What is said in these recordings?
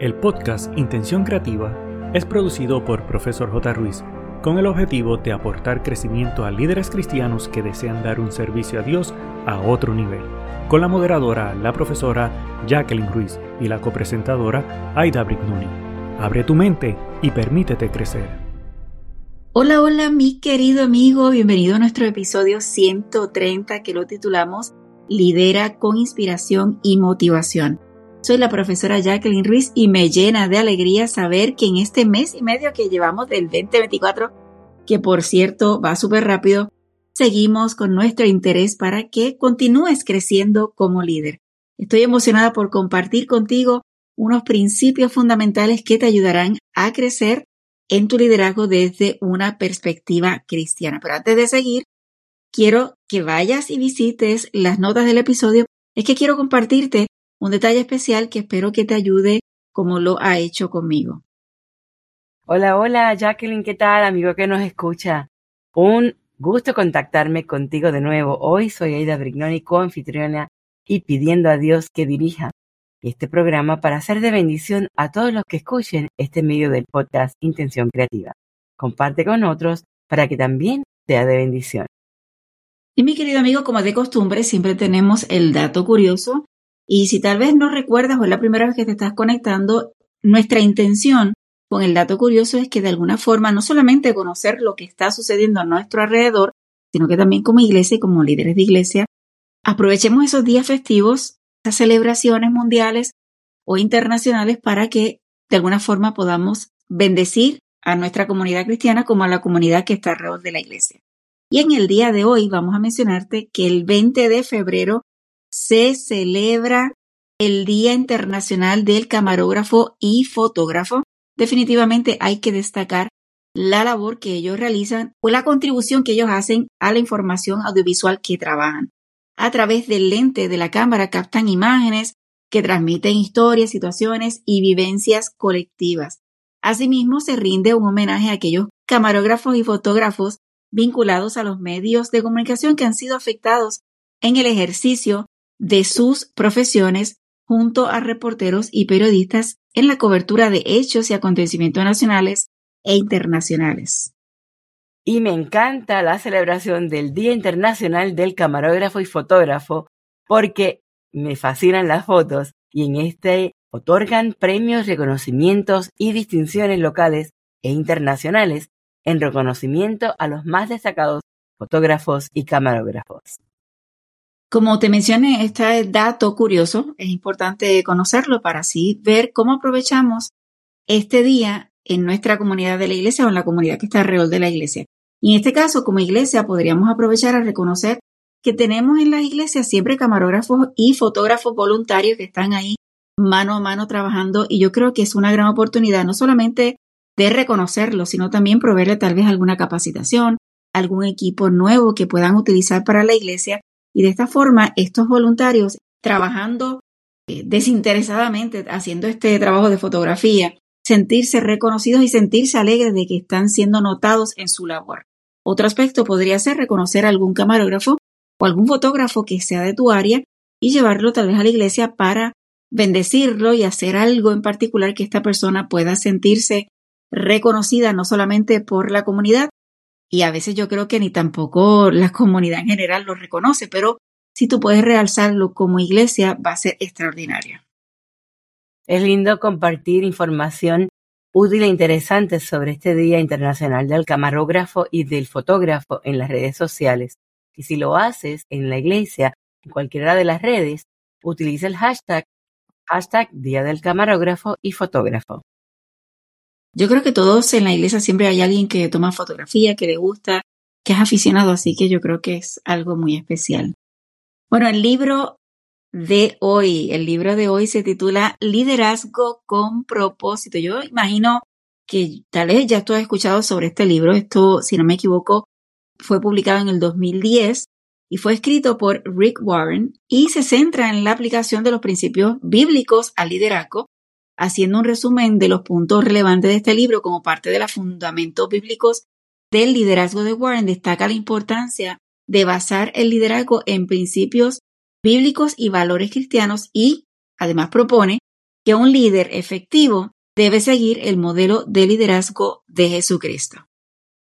El podcast Intención Creativa es producido por Profesor J. Ruiz con el objetivo de aportar crecimiento a líderes cristianos que desean dar un servicio a Dios a otro nivel, con la moderadora, la profesora Jacqueline Ruiz y la copresentadora Aida Brignoni. Abre tu mente y permítete crecer. Hola, hola, mi querido amigo, bienvenido a nuestro episodio 130 que lo titulamos Lidera con inspiración y motivación. Soy la profesora Jacqueline Ruiz y me llena de alegría saber que en este mes y medio que llevamos del 2024, que por cierto va súper rápido, seguimos con nuestro interés para que continúes creciendo como líder. Estoy emocionada por compartir contigo unos principios fundamentales que te ayudarán a crecer en tu liderazgo desde una perspectiva cristiana. Pero antes de seguir, quiero que vayas y visites las notas del episodio. Es que quiero compartirte un detalle especial que espero que te ayude como lo ha hecho conmigo. Hola, hola, Jacqueline, ¿qué tal, amigo que nos escucha? Un gusto contactarme contigo de nuevo. Hoy soy Aida Brignoni, coanfitriona, y pidiendo a Dios que dirija este programa para hacer de bendición a todos los que escuchen este medio del podcast Intención Creativa. Comparte con otros para que también sea de bendición. Y mi querido amigo, como de costumbre, siempre tenemos el dato curioso y si tal vez no recuerdas o es la primera vez que te estás conectando, nuestra intención con el dato curioso es que de alguna forma no solamente conocer lo que está sucediendo a nuestro alrededor, sino que también como iglesia y como líderes de iglesia, aprovechemos esos días festivos, esas celebraciones mundiales o internacionales para que de alguna forma podamos bendecir a nuestra comunidad cristiana como a la comunidad que está alrededor de la iglesia. Y en el día de hoy vamos a mencionarte que el 20 de febrero se celebra el Día Internacional del Camarógrafo y Fotógrafo. Definitivamente hay que destacar la labor que ellos realizan o la contribución que ellos hacen a la información audiovisual que trabajan. A través del lente de la cámara captan imágenes que transmiten historias, situaciones y vivencias colectivas. Asimismo, se rinde un homenaje a aquellos camarógrafos y fotógrafos vinculados a los medios de comunicación que han sido afectados en el ejercicio de sus profesiones junto a reporteros y periodistas en la cobertura de hechos y acontecimientos nacionales e internacionales. Y me encanta la celebración del Día Internacional del Camarógrafo y Fotógrafo porque me fascinan las fotos y en este otorgan premios, reconocimientos y distinciones locales e internacionales en reconocimiento a los más destacados fotógrafos y camarógrafos. Como te mencioné, este dato curioso es importante conocerlo para así ver cómo aprovechamos este día en nuestra comunidad de la iglesia o en la comunidad que está alrededor de la iglesia. Y en este caso, como iglesia, podríamos aprovechar a reconocer que tenemos en las iglesias siempre camarógrafos y fotógrafos voluntarios que están ahí mano a mano trabajando y yo creo que es una gran oportunidad no solamente de reconocerlo, sino también proveerle tal vez alguna capacitación, algún equipo nuevo que puedan utilizar para la iglesia y de esta forma, estos voluntarios trabajando eh, desinteresadamente, haciendo este trabajo de fotografía, sentirse reconocidos y sentirse alegres de que están siendo notados en su labor. Otro aspecto podría ser reconocer a algún camarógrafo o algún fotógrafo que sea de tu área y llevarlo tal vez a la iglesia para bendecirlo y hacer algo en particular que esta persona pueda sentirse reconocida no solamente por la comunidad, y a veces yo creo que ni tampoco la comunidad en general lo reconoce, pero si tú puedes realzarlo como iglesia va a ser extraordinario. Es lindo compartir información útil e interesante sobre este Día Internacional del Camarógrafo y del Fotógrafo en las redes sociales. Y si lo haces en la iglesia, en cualquiera de las redes, utiliza el hashtag, hashtag Día del Camarógrafo y Fotógrafo. Yo creo que todos en la iglesia siempre hay alguien que toma fotografía, que le gusta, que es aficionado, así que yo creo que es algo muy especial. Bueno, el libro de hoy, el libro de hoy se titula Liderazgo con propósito. Yo imagino que tal vez ya tú has escuchado sobre este libro. Esto, si no me equivoco, fue publicado en el 2010 y fue escrito por Rick Warren y se centra en la aplicación de los principios bíblicos al liderazgo haciendo un resumen de los puntos relevantes de este libro como parte de los fundamentos bíblicos del liderazgo de Warren, destaca la importancia de basar el liderazgo en principios bíblicos y valores cristianos y además propone que un líder efectivo debe seguir el modelo de liderazgo de Jesucristo.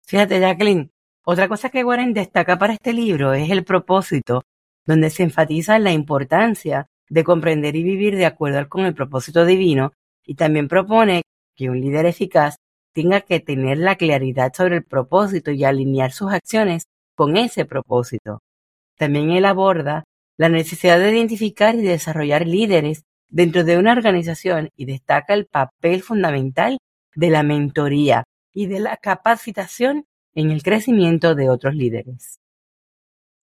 Fíjate, Jacqueline, otra cosa que Warren destaca para este libro es el propósito, donde se enfatiza la importancia de comprender y vivir de acuerdo con el propósito divino y también propone que un líder eficaz tenga que tener la claridad sobre el propósito y alinear sus acciones con ese propósito. También él aborda la necesidad de identificar y desarrollar líderes dentro de una organización y destaca el papel fundamental de la mentoría y de la capacitación en el crecimiento de otros líderes.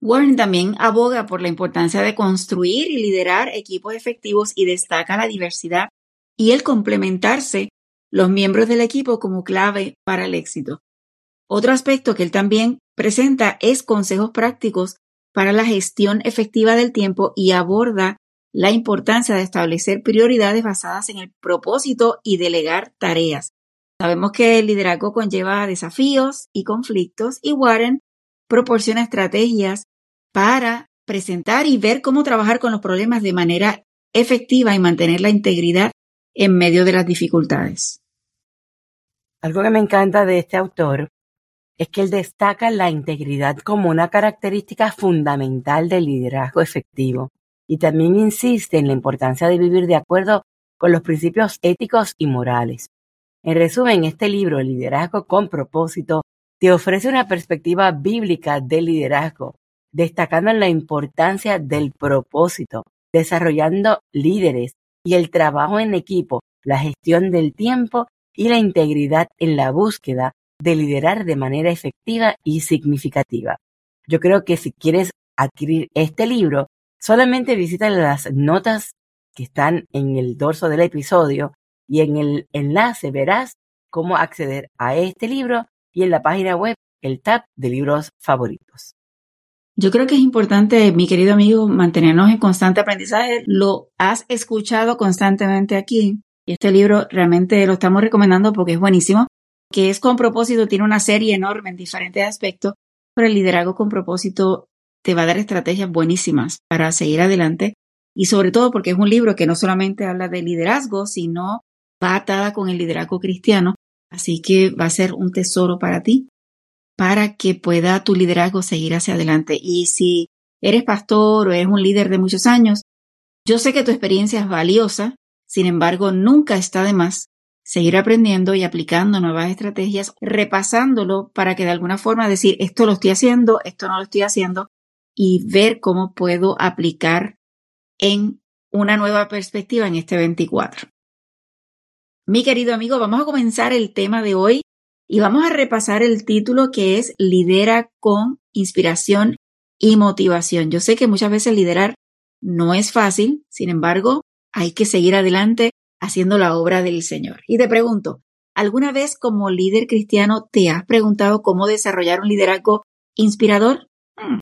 Warren también aboga por la importancia de construir y liderar equipos efectivos y destaca la diversidad y el complementarse los miembros del equipo como clave para el éxito. Otro aspecto que él también presenta es consejos prácticos para la gestión efectiva del tiempo y aborda la importancia de establecer prioridades basadas en el propósito y delegar tareas. Sabemos que el liderazgo conlleva desafíos y conflictos y Warren proporciona estrategias para presentar y ver cómo trabajar con los problemas de manera efectiva y mantener la integridad en medio de las dificultades. Algo que me encanta de este autor es que él destaca la integridad como una característica fundamental del liderazgo efectivo y también insiste en la importancia de vivir de acuerdo con los principios éticos y morales. En resumen, este libro, Liderazgo con propósito, te ofrece una perspectiva bíblica del liderazgo, destacando la importancia del propósito, desarrollando líderes y el trabajo en equipo, la gestión del tiempo y la integridad en la búsqueda de liderar de manera efectiva y significativa. Yo creo que si quieres adquirir este libro, solamente visita las notas que están en el dorso del episodio y en el enlace verás cómo acceder a este libro y en la página web el tab de libros favoritos. Yo creo que es importante, mi querido amigo, mantenernos en constante aprendizaje. Lo has escuchado constantemente aquí. Y este libro realmente lo estamos recomendando porque es buenísimo, que es con propósito, tiene una serie enorme en diferentes aspectos, pero el liderazgo con propósito te va a dar estrategias buenísimas para seguir adelante. Y sobre todo porque es un libro que no solamente habla de liderazgo, sino va atada con el liderazgo cristiano, así que va a ser un tesoro para ti, para que pueda tu liderazgo seguir hacia adelante. Y si eres pastor o eres un líder de muchos años, yo sé que tu experiencia es valiosa sin embargo, nunca está de más seguir aprendiendo y aplicando nuevas estrategias, repasándolo para que de alguna forma decir esto lo estoy haciendo, esto no lo estoy haciendo y ver cómo puedo aplicar en una nueva perspectiva en este 24. Mi querido amigo, vamos a comenzar el tema de hoy y vamos a repasar el título que es Lidera con inspiración y motivación. Yo sé que muchas veces liderar no es fácil, sin embargo, hay que seguir adelante haciendo la obra del Señor. Y te pregunto, ¿alguna vez como líder cristiano te has preguntado cómo desarrollar un liderazgo inspirador? Hmm.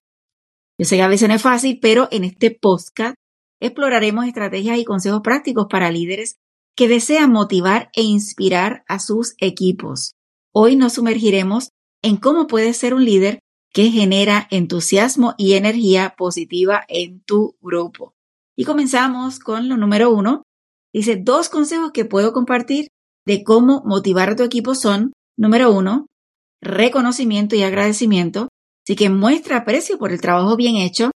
Yo sé que a veces no es fácil, pero en este podcast exploraremos estrategias y consejos prácticos para líderes que desean motivar e inspirar a sus equipos. Hoy nos sumergiremos en cómo puedes ser un líder que genera entusiasmo y energía positiva en tu grupo. Y comenzamos con lo número uno. Dice, dos consejos que puedo compartir de cómo motivar a tu equipo son, número uno, reconocimiento y agradecimiento. Así que muestra aprecio por el trabajo bien hecho.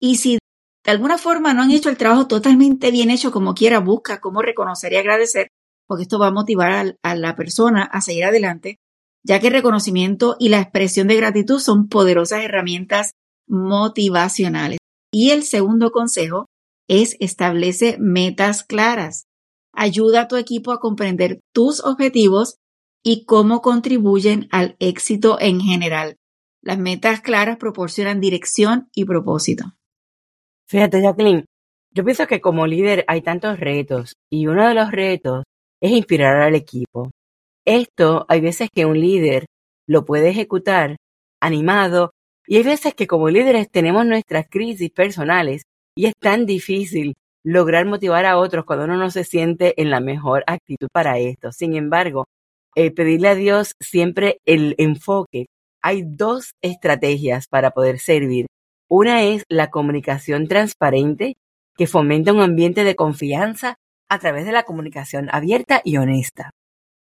Y si de alguna forma no han hecho el trabajo totalmente bien hecho como quiera, busca cómo reconocer y agradecer, porque esto va a motivar a, la persona a seguir adelante, ya que el reconocimiento y la expresión de gratitud son poderosas herramientas motivacionales. Y el segundo consejo es establece metas claras. Ayuda a tu equipo a comprender tus objetivos y cómo contribuyen al éxito en general. Las metas claras proporcionan dirección y propósito. Fíjate, Jacqueline, yo pienso que como líder hay tantos retos y uno de los retos es inspirar al equipo. Esto hay veces que un líder lo puede ejecutar animado y hay veces que como líderes tenemos nuestras crisis personales y es tan difícil lograr motivar a otros cuando uno no se siente en la mejor actitud para esto. Sin embargo, eh, pedirle a Dios siempre el enfoque. Hay dos estrategias para poder servir. Una es la comunicación transparente, que fomenta un ambiente de confianza a través de la comunicación abierta y honesta.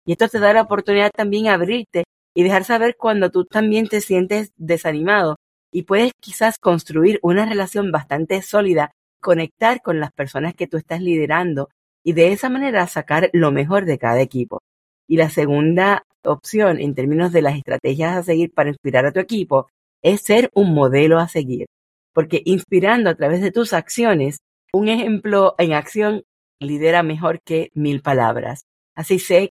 Y esto te da la oportunidad también de abrirte y dejar saber cuando tú también te sientes desanimado y puedes quizás construir una relación bastante sólida, conectar con las personas que tú estás liderando y de esa manera sacar lo mejor de cada equipo. Y la segunda opción en términos de las estrategias a seguir para inspirar a tu equipo es ser un modelo a seguir, porque inspirando a través de tus acciones, un ejemplo en acción lidera mejor que mil palabras. Así sé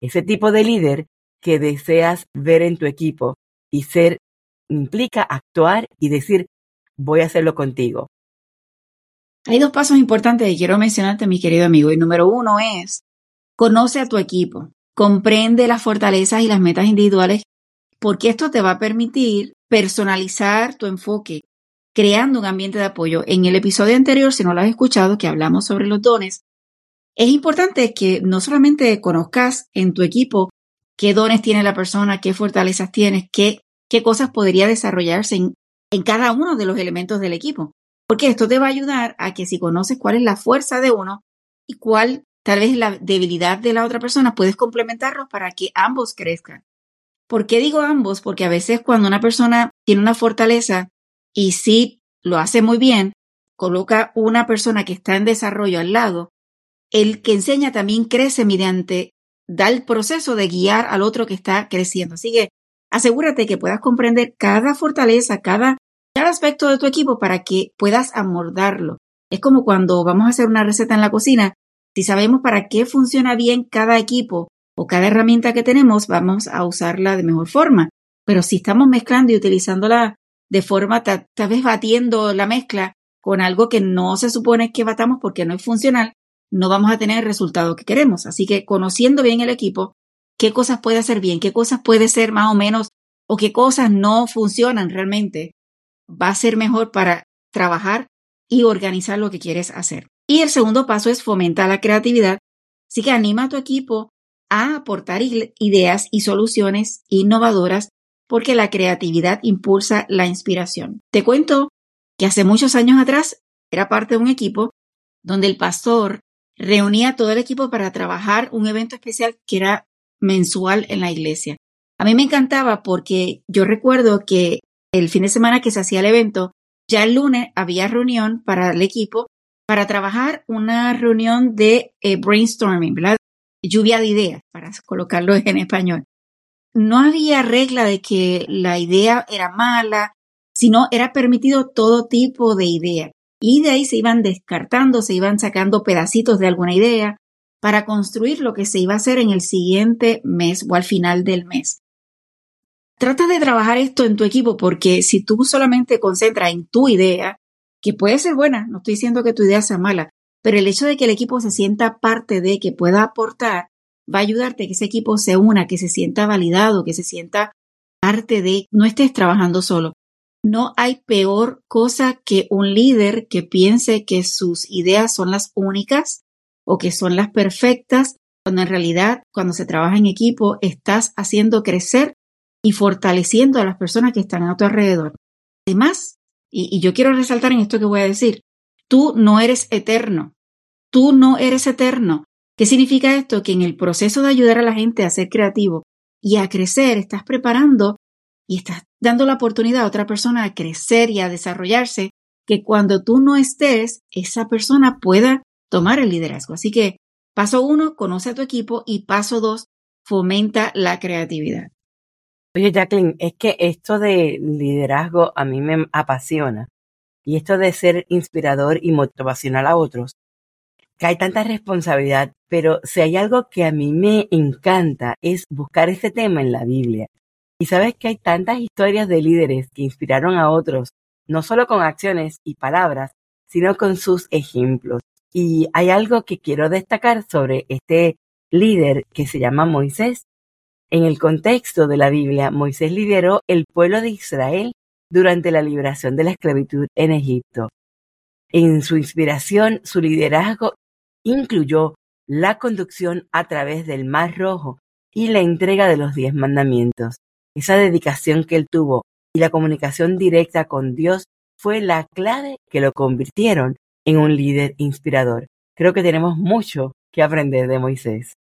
ese tipo de líder que deseas ver en tu equipo y ser implica actuar y decir voy a hacerlo contigo. Hay dos pasos importantes que quiero mencionarte, mi querido amigo. Y número uno es, conoce a tu equipo, comprende las fortalezas y las metas individuales, porque esto te va a permitir personalizar tu enfoque, creando un ambiente de apoyo. En el episodio anterior, si no lo has escuchado, que hablamos sobre los dones, es importante que no solamente conozcas en tu equipo qué dones tiene la persona, qué fortalezas tienes, qué, qué cosas podría desarrollarse en, en cada uno de los elementos del equipo. Porque esto te va a ayudar a que si conoces cuál es la fuerza de uno y cuál tal vez la debilidad de la otra persona, puedes complementarlos para que ambos crezcan. ¿Por qué digo ambos? Porque a veces cuando una persona tiene una fortaleza y sí lo hace muy bien, coloca una persona que está en desarrollo al lado, el que enseña también crece mediante da el proceso de guiar al otro que está creciendo. Así que asegúrate que puedas comprender cada fortaleza, cada, cada aspecto de tu equipo para que puedas amordarlo. Es como cuando vamos a hacer una receta en la cocina. Si sabemos para qué funciona bien cada equipo o cada herramienta que tenemos, vamos a usarla de mejor forma. Pero si estamos mezclando y utilizándola de forma, tal, vez batiendo la mezcla con algo que no se supone que batamos porque no es funcional, no vamos a tener el resultado que queremos. Así que conociendo bien el equipo, qué cosas puede hacer bien, qué cosas puede ser más o menos o qué cosas no funcionan realmente, va a ser mejor para trabajar y organizar lo que quieres hacer. Y el segundo paso es fomentar la creatividad. Así que anima a tu equipo a aportar ideas y soluciones innovadoras porque la creatividad impulsa la inspiración. Te cuento que hace muchos años atrás era parte de un equipo donde el pastor reunía a todo el equipo para trabajar un evento especial que era mensual en la iglesia. A mí me encantaba porque yo recuerdo que el fin de semana que se hacía el evento, ya el lunes había reunión para el equipo para trabajar una reunión de eh, brainstorming, ¿verdad? Lluvia de ideas, para colocarlo en español. No había regla de que la idea era mala, sino era permitido todo tipo de idea. Y de ahí se iban descartando, se iban sacando pedacitos de alguna idea para construir lo que se iba a hacer en el siguiente mes o al final del mes. Trata de trabajar esto en tu equipo porque si tú solamente concentras en tu idea, que puede ser buena, no estoy diciendo que tu idea sea mala, pero el hecho de que el equipo se sienta parte de, que pueda aportar, va a ayudarte que ese equipo se una, que se sienta validado, que se sienta parte de, no estés trabajando solo. No hay peor cosa que un líder que piense que sus ideas son las únicas o que son las perfectas, cuando en realidad cuando se trabaja en equipo estás haciendo crecer y fortaleciendo a las personas que están a tu alrededor. Además, y yo quiero resaltar en esto que voy a decir, tú no eres eterno, tú no eres eterno. ¿Qué significa esto? Que en el proceso de ayudar a la gente a ser creativo y a crecer, estás preparando y estás dando la oportunidad a otra persona a crecer y a desarrollarse, que cuando tú no estés, esa persona pueda tomar el liderazgo. Así que paso uno, conoce a tu equipo y paso dos, fomenta la creatividad. Oye, Jacqueline, es que esto de liderazgo a mí me apasiona. Y esto de ser inspirador y motivacional a otros, hay tanta responsabilidad, pero si hay algo que a mí me encanta es buscar ese tema en la Biblia. Y sabes que hay tantas historias de líderes que inspiraron a otros, no solo con acciones y palabras, sino con sus ejemplos. Y hay algo que quiero destacar sobre este líder que se llama Moisés. En el contexto de la Biblia, Moisés lideró el pueblo de Israel durante la liberación de la esclavitud en Egipto. En su inspiración, su liderazgo incluyó la conducción a través del Mar Rojo y la entrega de los diez mandamientos. Esa dedicación que él tuvo y la comunicación directa con Dios fue la clave que lo convirtieron en un líder inspirador. creo que tenemos mucho que aprender de Moisés.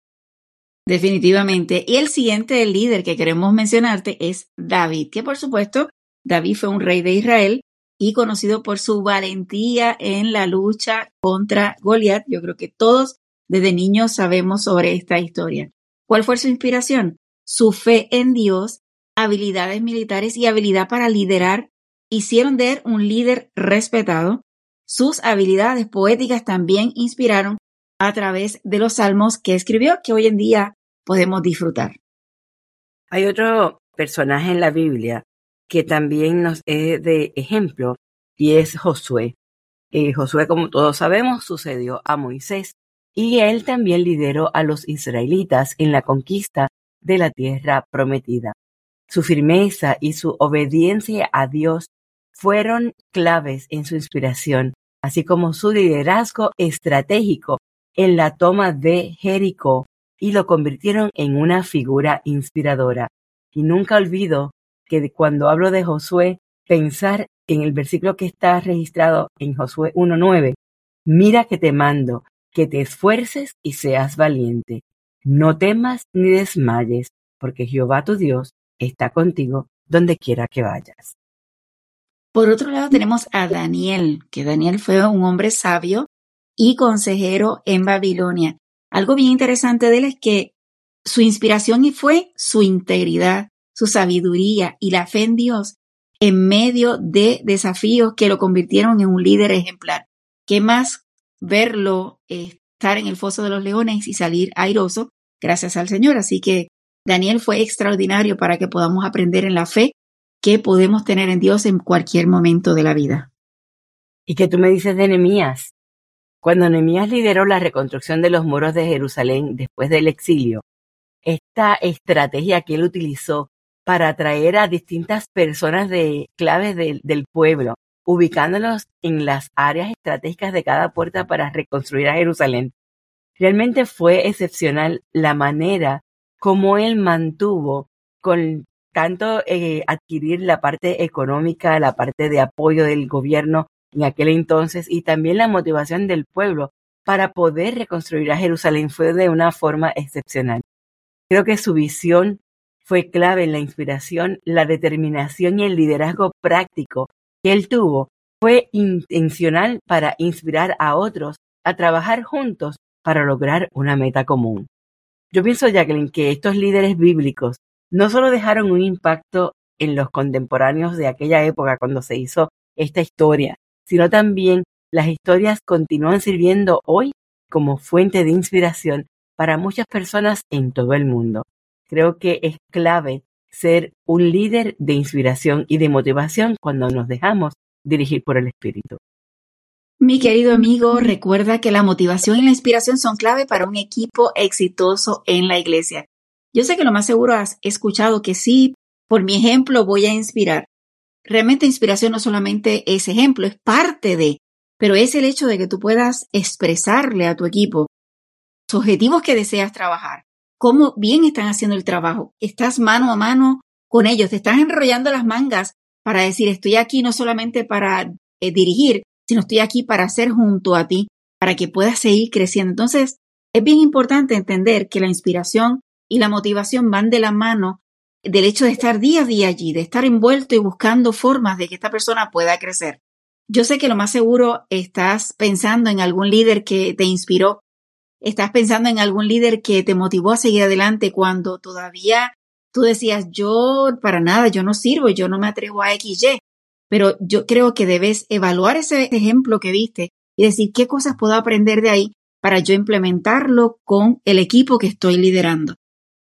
Definitivamente. Y el siguiente líder que queremos mencionarte es David, que por supuesto, David fue un rey de Israel y conocido por su valentía en la lucha contra Goliat. Yo creo que todos desde niños sabemos sobre esta historia. ¿Cuál fue su inspiración? Su fe en Dios, habilidades militares y habilidad para liderar hicieron de él un líder respetado. Sus habilidades poéticas también inspiraron a través de los salmos que escribió que hoy en día podemos disfrutar. Hay otro personaje en la Biblia que también nos es de ejemplo y es Josué. Eh, Josué, como todos sabemos, sucedió a Moisés y él también lideró a los israelitas en la conquista de la tierra prometida. Su firmeza y su obediencia a Dios fueron claves en su inspiración, así como su liderazgo estratégico en la toma de Jericó y lo convirtieron en una figura inspiradora. Y nunca olvido que cuando hablo de Josué, pensar en el versículo que está registrado en Josué 1.9, mira que te mando, que te esfuerces y seas valiente. No temas ni desmayes, porque Jehová tu Dios está contigo donde quiera que vayas. Por otro lado tenemos a Daniel, que Daniel fue un hombre sabio y consejero en Babilonia. Algo bien interesante de él es que su inspiración fue su integridad, su sabiduría y la fe en Dios en medio de desafíos que lo convirtieron en un líder ejemplar. ¿Qué más verlo eh, estar en el foso de los leones y salir airoso gracias al Señor? Así que Daniel fue extraordinario para que podamos aprender en la fe que podemos tener en Dios en cualquier momento de la vida. ¿Y qué tú me dices de Nehemías? Cuando Nehemías lideró la reconstrucción de los muros de Jerusalén después del exilio, esta estrategia que él utilizó para atraer a distintas personas de claves del pueblo, ubicándolos en las áreas estratégicas de cada puerta para reconstruir a Jerusalén. Realmente fue excepcional la manera como él mantuvo con tanto eh, adquirir la parte económica, la parte de apoyo del gobierno en aquel entonces y también la motivación del pueblo para poder reconstruir a Jerusalén fue de una forma excepcional. Creo que su visión fue clave en la inspiración, la determinación y el liderazgo práctico que él tuvo. Fue intencional para inspirar a otros a trabajar juntos para lograr una meta común. Yo pienso, Jacqueline, que estos líderes bíblicos no solo dejaron un impacto en los contemporáneos de aquella época cuando se hizo esta historia, sino también las historias continúan sirviendo hoy como fuente de inspiración para muchas personas en todo el mundo. Creo que es clave ser un líder de inspiración y de motivación cuando nos dejamos dirigir por el Espíritu. Mi querido amigo, recuerda que la motivación y la inspiración son clave para un equipo exitoso en la iglesia. Yo sé que lo más seguro has escuchado que sí, por mi ejemplo voy a inspirar. Realmente inspiración no solamente es ejemplo, es parte de, pero es el hecho de que tú puedas expresarle a tu equipo los objetivos que deseas trabajar, cómo bien están haciendo el trabajo. Estás mano a mano con ellos, te estás enrollando las mangas para decir, estoy aquí no solamente para eh, dirigir, sino estoy aquí para ser junto a ti, para que puedas seguir creciendo. Entonces, es bien importante entender que la inspiración y la motivación van de la mano del hecho de estar día a día allí, de estar envuelto y buscando formas de que esta persona pueda crecer. Yo sé que lo más seguro estás pensando en algún líder que te inspiró Estás pensando en algún líder que te motivó a seguir adelante cuando todavía tú decías, yo para nada, yo no sirvo, yo no me atrevo a XY. Pero yo creo que debes evaluar ese ejemplo que viste y decir qué cosas puedo aprender de ahí para yo implementarlo con el equipo que estoy liderando.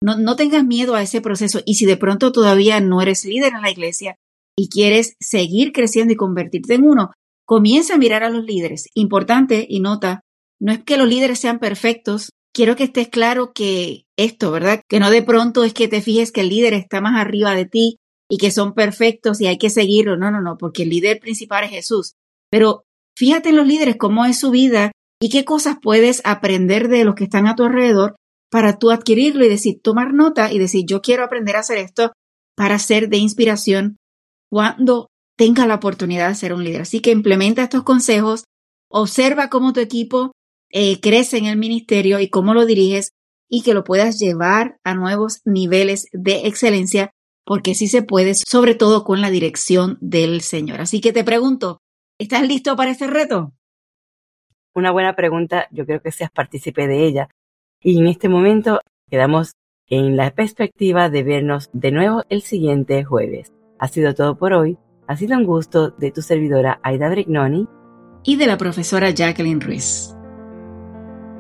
No, no tengas miedo a ese proceso y si de pronto todavía no eres líder en la iglesia y quieres seguir creciendo y convertirte en uno, comienza a mirar a los líderes. Importante y nota, no es que los líderes sean perfectos. Quiero que estés claro que esto, ¿verdad? Que no de pronto es que te fijes que el líder está más arriba de ti y que son perfectos y hay que seguirlo. No, no, no, porque el líder principal es Jesús. Pero fíjate en los líderes, cómo es su vida y qué cosas puedes aprender de los que están a tu alrededor para tú adquirirlo y decir, tomar nota y decir, yo quiero aprender a hacer esto para ser de inspiración cuando tenga la oportunidad de ser un líder. Así que implementa estos consejos, observa cómo tu equipo eh, crece en el ministerio y cómo lo diriges y que lo puedas llevar a nuevos niveles de excelencia, porque sí se puede, sobre todo con la dirección del Señor. Así que te pregunto, ¿estás listo para este reto? Una buena pregunta, yo creo que seas partícipe de ella. Y en este momento quedamos en la perspectiva de vernos de nuevo el siguiente jueves. Ha sido todo por hoy. Ha sido un gusto de tu servidora Aida Brignoni y de la profesora Jacqueline Ruiz.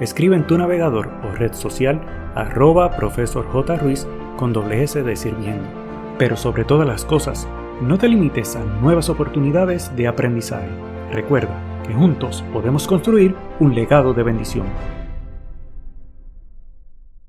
escribe en tu navegador o red social arroba profesor J. Ruiz con doble S de sirviendo. Pero sobre todas las cosas, no te limites a nuevas oportunidades de aprendizaje. Recuerda que juntos podemos construir un legado de bendición.